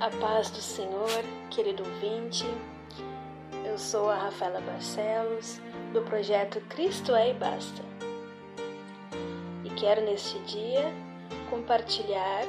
A paz do Senhor, querido ouvinte. Eu sou a Rafaela Barcelos, do projeto Cristo é e Basta. E quero neste dia compartilhar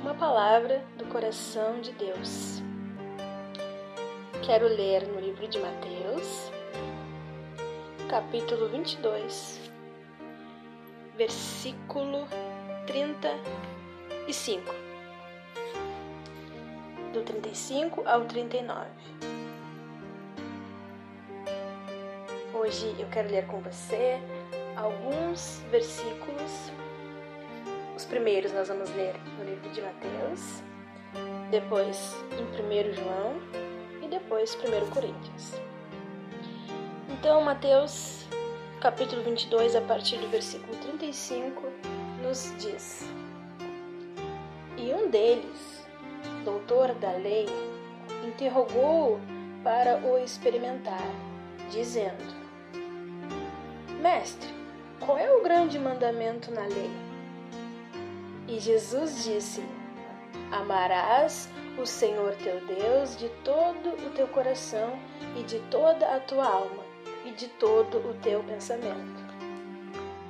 uma palavra do coração de Deus. Quero ler no livro de Mateus, capítulo 22, versículo 35 do 35 ao 39. Hoje eu quero ler com você alguns versículos. Os primeiros nós vamos ler no livro de Mateus, depois em 1 João e depois 1 Coríntios. Então, Mateus, capítulo 22, a partir do versículo 35, nos diz: E um deles, doutor da lei, interrogou-o para o experimentar, dizendo: Mestre, qual é o grande mandamento na lei? E Jesus disse: Amarás o Senhor teu Deus de todo o teu coração e de toda a tua alma e de todo o teu pensamento.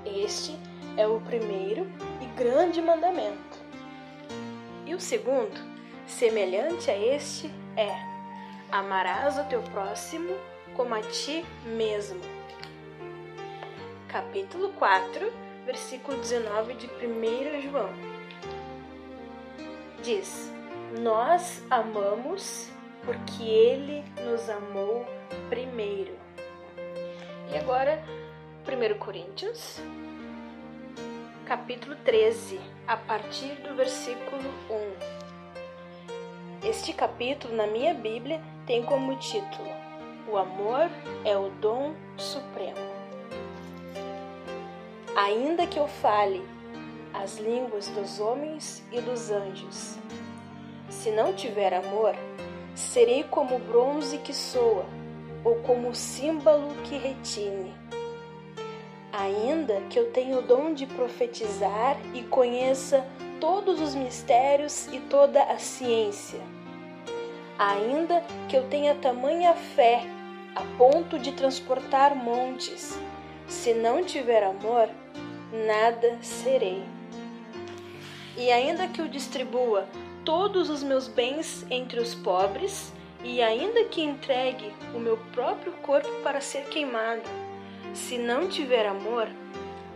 Este é o primeiro e grande mandamento. E o segundo Semelhante a este é: amarás o teu próximo como a ti mesmo. Capítulo 4, versículo 19 de 1 João. Diz: Nós amamos porque ele nos amou primeiro. E agora, 1 Coríntios, capítulo 13, a partir do versículo 1. Este capítulo na minha Bíblia tem como título O amor é o dom supremo. Ainda que eu fale as línguas dos homens e dos anjos, se não tiver amor, serei como bronze que soa ou como símbolo que retine. Ainda que eu tenha o dom de profetizar e conheça todos os mistérios e toda a ciência. Ainda que eu tenha tamanha fé a ponto de transportar montes, se não tiver amor, nada serei. E ainda que eu distribua todos os meus bens entre os pobres, e ainda que entregue o meu próprio corpo para ser queimado, se não tiver amor,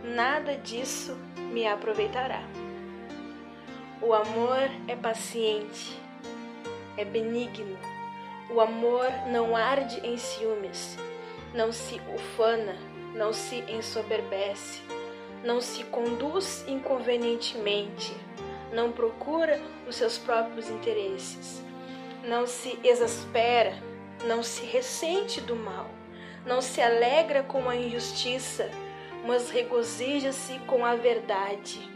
nada disso me aproveitará. O amor é paciente, é benigno. O amor não arde em ciúmes, não se ufana, não se ensoberbece, não se conduz inconvenientemente, não procura os seus próprios interesses, não se exaspera, não se ressente do mal, não se alegra com a injustiça, mas regozija-se com a verdade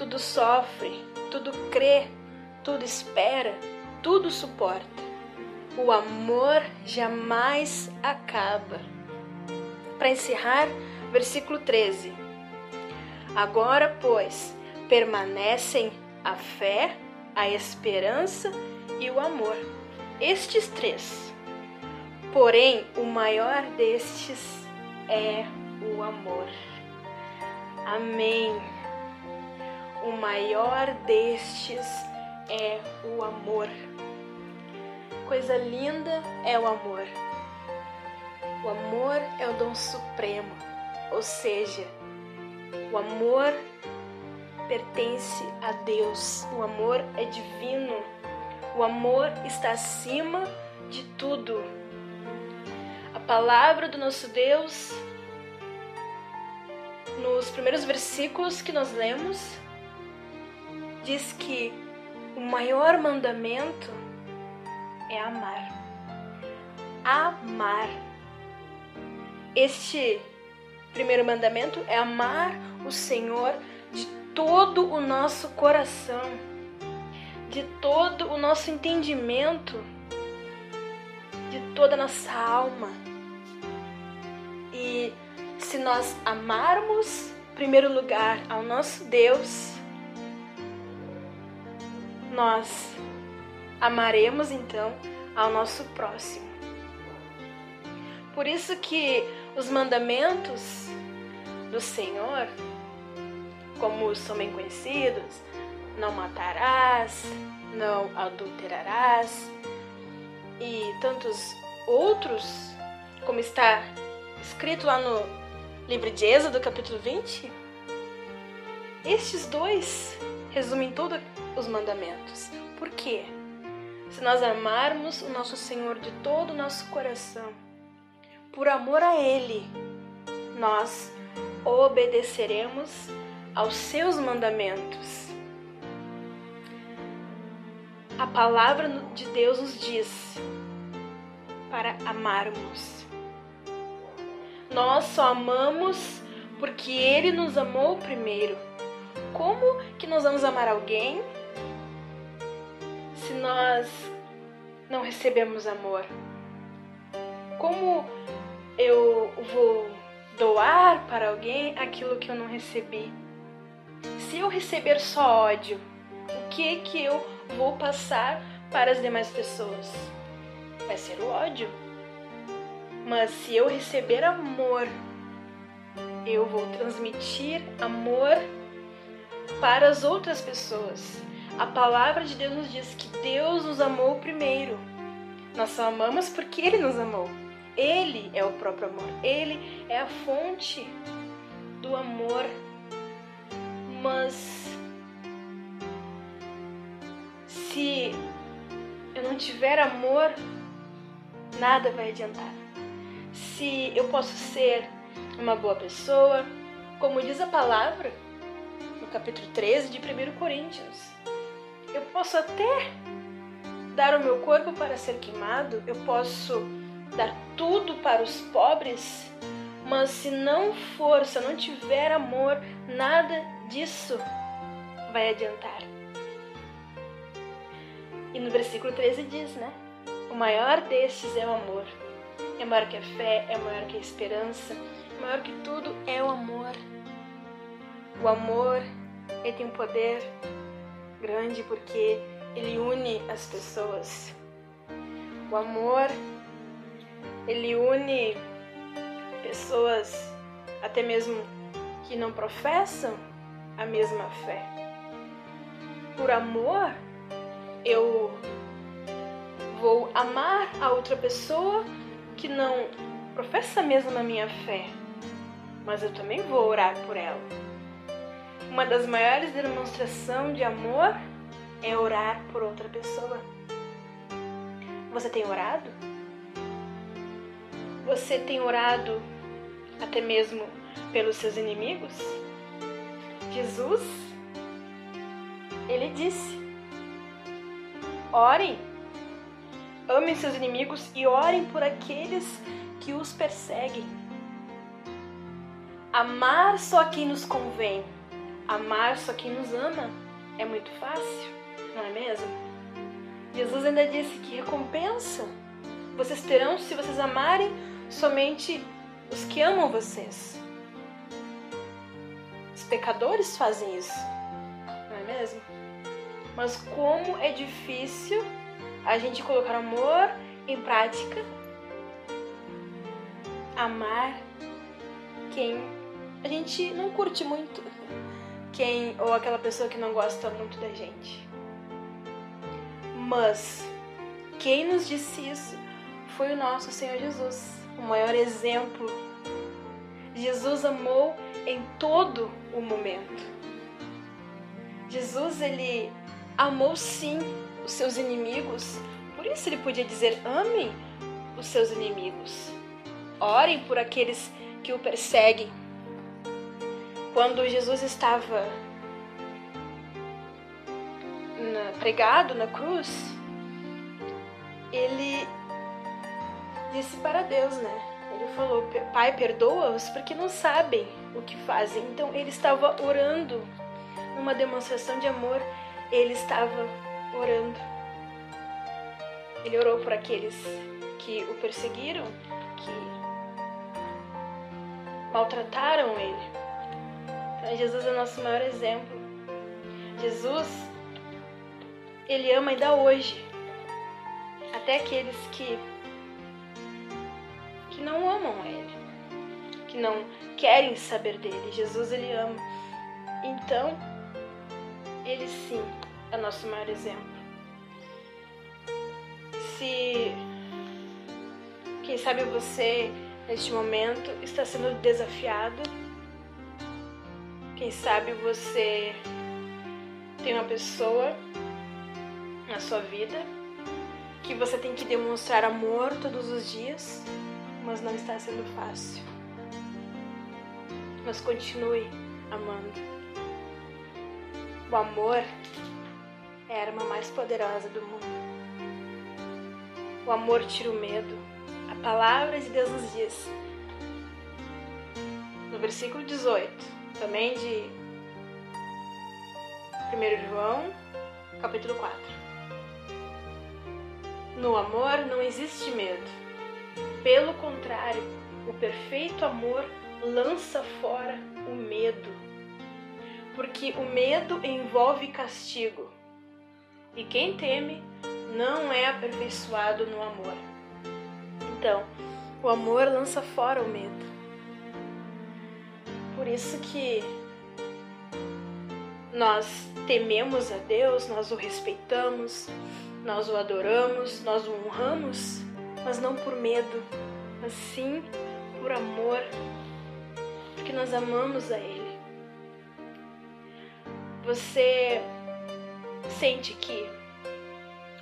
tudo sofre, tudo crê, tudo espera, tudo suporta. O amor jamais acaba. Para encerrar, versículo 13. Agora, pois, permanecem a fé, a esperança e o amor. Estes três. Porém, o maior destes é o amor. Amém. O maior destes é o amor. Coisa linda é o amor. O amor é o dom supremo, ou seja, o amor pertence a Deus. O amor é divino. O amor está acima de tudo. A palavra do nosso Deus, nos primeiros versículos que nós lemos, diz que o maior mandamento é amar. Amar. Este primeiro mandamento é amar o Senhor de todo o nosso coração, de todo o nosso entendimento, de toda a nossa alma. E se nós amarmos, em primeiro lugar, ao nosso Deus, nós amaremos então ao nosso próximo. Por isso que os mandamentos do Senhor, como são bem conhecidos, não matarás, não adulterarás e tantos outros, como está escrito lá no livro de Êxodo, capítulo 20, estes dois resumem todos os mandamentos. Por quê? Se nós amarmos o nosso Senhor de todo o nosso coração, por amor a Ele, nós obedeceremos aos seus mandamentos. A palavra de Deus nos diz para amarmos. Nós só amamos porque Ele nos amou primeiro. Como que nós vamos amar alguém se nós não recebemos amor? Como eu vou doar para alguém aquilo que eu não recebi? Se eu receber só ódio, o que que eu vou passar para as demais pessoas? Vai ser o ódio. Mas se eu receber amor, eu vou transmitir amor para as outras pessoas. A palavra de Deus nos diz que Deus nos amou primeiro. Nós só amamos porque Ele nos amou. Ele é o próprio amor. Ele é a fonte do amor. Mas se eu não tiver amor, nada vai adiantar. Se eu posso ser uma boa pessoa, como diz a palavra capítulo 13 de 1 Coríntios, eu posso até dar o meu corpo para ser queimado, eu posso dar tudo para os pobres, mas se não for, se não tiver amor, nada disso vai adiantar. E no versículo 13 diz, né? O maior destes é o amor. É maior que a fé, é maior que a esperança, maior que tudo é o amor. O amor, ele tem um poder grande porque ele une as pessoas. O amor, ele une pessoas até mesmo que não professam a mesma fé. Por amor, eu vou amar a outra pessoa que não professa mesmo a minha fé, mas eu também vou orar por ela. Uma das maiores demonstrações de amor é orar por outra pessoa. Você tem orado? Você tem orado até mesmo pelos seus inimigos? Jesus, ele disse: Orem, amem seus inimigos e orem por aqueles que os perseguem. Amar só quem nos convém, amar só quem nos ama é muito fácil, não é mesmo? Jesus ainda disse que recompensa vocês terão se vocês amarem somente os que amam vocês. Os pecadores fazem isso, não é mesmo? Mas como é difícil a gente colocar amor em prática, amar quem a gente não curte muito, quem ou aquela pessoa que não gosta muito da gente. Mas quem nos disse isso foi o nosso Senhor Jesus, o maior exemplo. Jesus amou em todo o momento. Jesus ele amou sim os seus inimigos, por isso ele podia dizer: amem os seus inimigos, orem por aqueles que o perseguem. Quando Jesus estava na, pregado na cruz, ele disse para Deus, né? Ele falou: Pai, perdoa-os porque não sabem o que fazem. Então ele estava orando, uma demonstração de amor ele estava orando. Ele orou por aqueles que o perseguiram, que maltrataram ele. Então, Jesus é o nosso maior exemplo. Jesus, ele ama ainda hoje até aqueles que que não amam ele, que não querem saber dele. Jesus ele ama. Então, ele sim é nosso maior exemplo. Se quem sabe você neste momento está sendo desafiado, quem sabe você tem uma pessoa na sua vida que você tem que demonstrar amor todos os dias, mas não está sendo fácil. Mas continue amando. O amor é a arma mais poderosa do mundo. O amor tira o medo. A palavra de Deus nos diz, no versículo 18, também de 1 João, capítulo 4. No amor não existe medo. Pelo contrário, o perfeito amor lança fora o medo. Porque o medo envolve castigo. E quem teme não é aperfeiçoado no amor. Então, o amor lança fora o medo. Por isso que nós tememos a Deus, nós o respeitamos, nós o adoramos, nós o honramos, mas não por medo, mas sim por amor, porque nós amamos a Ele. Você sente que,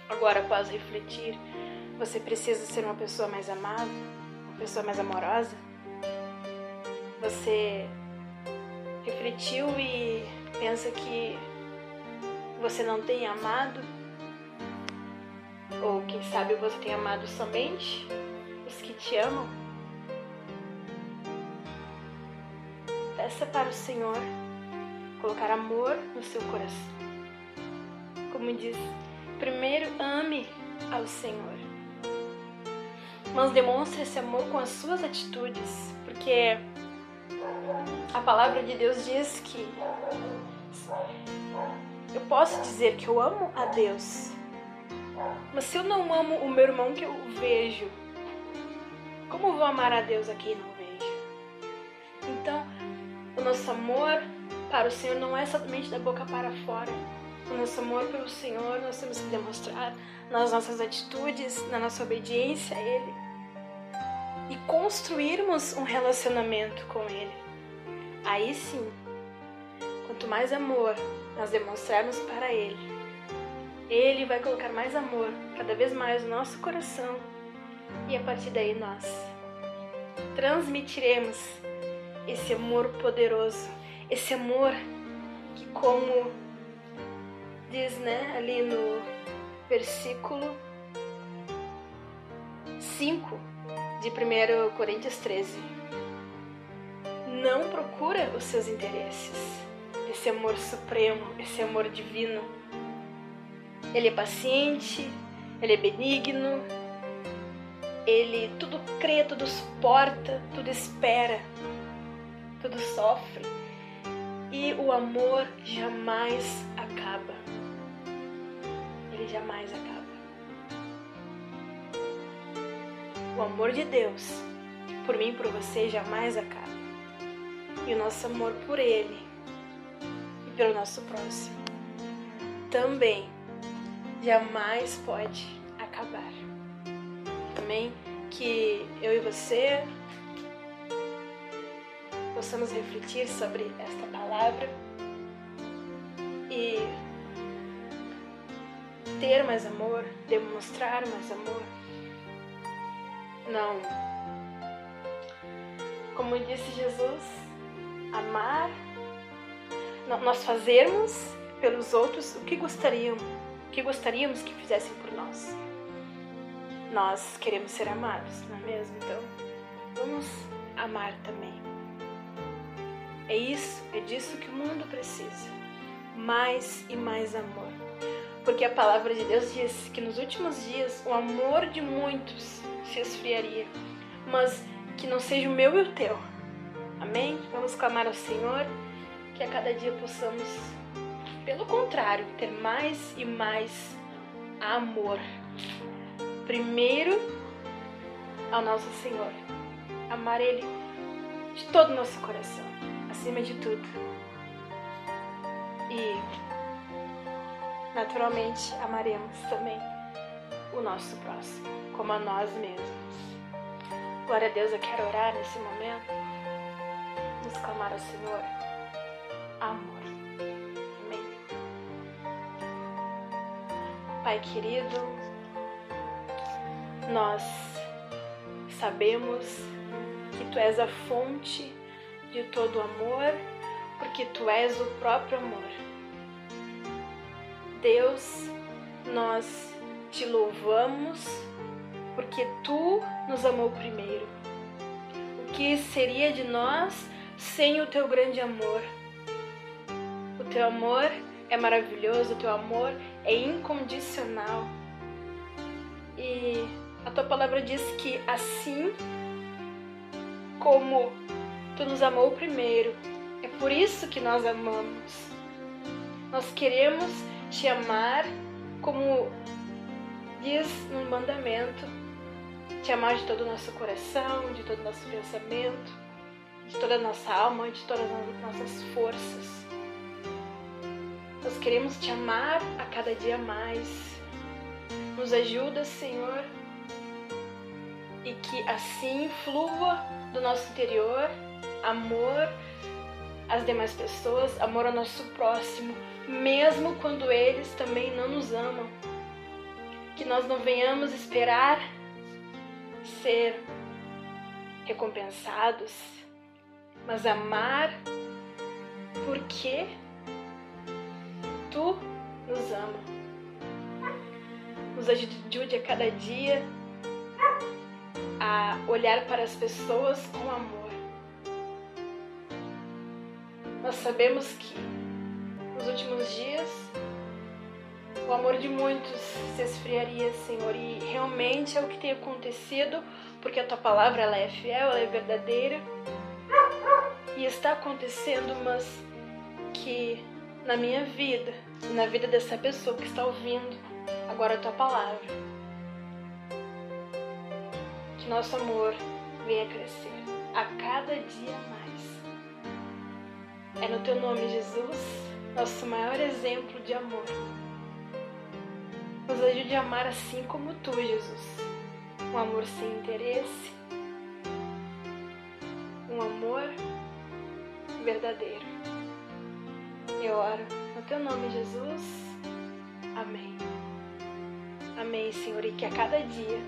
agora após refletir, você precisa ser uma pessoa mais amada, uma pessoa mais amorosa? Você refletiu e pensa que você não tem amado? Ou quem sabe você tem amado somente os que te amam? Peça para o Senhor colocar amor no seu coração. Como diz, primeiro ame ao Senhor. Mas demonstre esse amor com as suas atitudes, porque a palavra de Deus diz que eu posso dizer que eu amo a Deus, mas se eu não amo o meu irmão que eu vejo, como vou amar a Deus a quem não vejo? Então, o nosso amor para o Senhor não é somente da boca para fora. O nosso amor pelo Senhor nós temos que demonstrar nas nossas atitudes, na nossa obediência a Ele e construirmos um relacionamento com Ele. Aí sim, quanto mais amor nós demonstrarmos para Ele, Ele vai colocar mais amor cada vez mais no nosso coração e a partir daí nós transmitiremos esse amor poderoso, esse amor que, como diz né, ali no versículo 5 de 1 Coríntios 13, não procura os seus interesses esse amor supremo, esse amor divino. Ele é paciente, ele é benigno, ele tudo crê, tudo suporta, tudo espera, tudo sofre. E o amor jamais acaba. Ele jamais acaba. O amor de Deus, por mim e por você, jamais acaba. E o nosso amor por Ele pelo nosso próximo também jamais pode acabar. Também que eu e você possamos refletir sobre esta palavra e ter mais amor, demonstrar mais amor. Não. Como disse Jesus, amar nós fazermos pelos outros o que gostariam, o que gostaríamos que fizessem por nós. Nós queremos ser amados, não é mesmo? Então, vamos amar também. É isso, é disso que o mundo precisa. Mais e mais amor. Porque a palavra de Deus diz que nos últimos dias o amor de muitos se esfriaria, mas que não seja o meu e o teu. Amém? Vamos clamar ao Senhor que a cada dia possamos, pelo contrário, ter mais e mais amor primeiro ao nosso Senhor. Amar Ele de todo o nosso coração, acima de tudo. E, naturalmente, amaremos também o nosso próximo, como a nós mesmos. Glória a Deus, eu quero orar nesse momento, nos clamar ao Senhor. Amor. Amém. Pai querido, nós sabemos que Tu és a fonte de todo amor, porque Tu és o próprio amor. Deus, nós te louvamos porque Tu nos amou primeiro. O que seria de nós sem o Teu grande amor? O Teu amor é maravilhoso, o Teu amor é incondicional. E a tua palavra diz que assim como tu nos amou primeiro, é por isso que nós amamos. Nós queremos te amar como diz no mandamento, te amar de todo o nosso coração, de todo o nosso pensamento, de toda a nossa alma, de todas as nossas forças. Nós queremos te amar a cada dia mais. Nos ajuda, Senhor, e que assim flua do nosso interior amor às demais pessoas, amor ao nosso próximo, mesmo quando eles também não nos amam. Que nós não venhamos esperar ser recompensados, mas amar porque tu nos ama. Nos ajude a cada dia a olhar para as pessoas com amor. Nós sabemos que nos últimos dias o amor de muitos se esfriaria, Senhor, e realmente é o que tem acontecido, porque a tua palavra ela é fiel, ela é verdadeira. E está acontecendo, mas que na minha vida na vida dessa pessoa que está ouvindo agora a tua palavra, nosso amor venha crescer a cada dia mais. É no teu nome, Jesus, nosso maior exemplo de amor. Nos ajude a amar assim como tu, Jesus. Um amor sem interesse, um amor verdadeiro. Eu oro no teu nome, Jesus. Amém. Amém, Senhor, e que a cada dia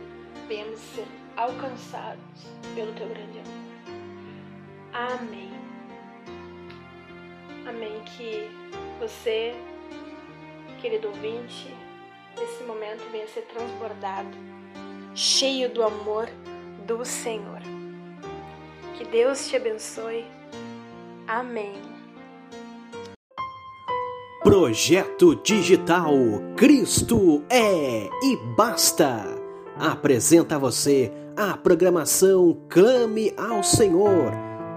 venhamos ser alcançados pelo teu grande amor. Amém. Amém. Que você, querido ouvinte, nesse momento venha ser transbordado, cheio do amor do Senhor. Que Deus te abençoe. Amém. Projeto Digital Cristo é e basta. Apresenta a você a programação Clame ao Senhor.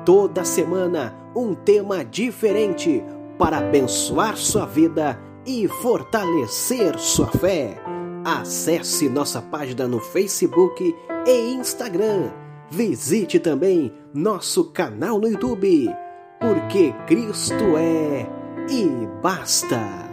Toda semana, um tema diferente para abençoar sua vida e fortalecer sua fé. Acesse nossa página no Facebook e Instagram. Visite também nosso canal no YouTube, porque Cristo é e basta.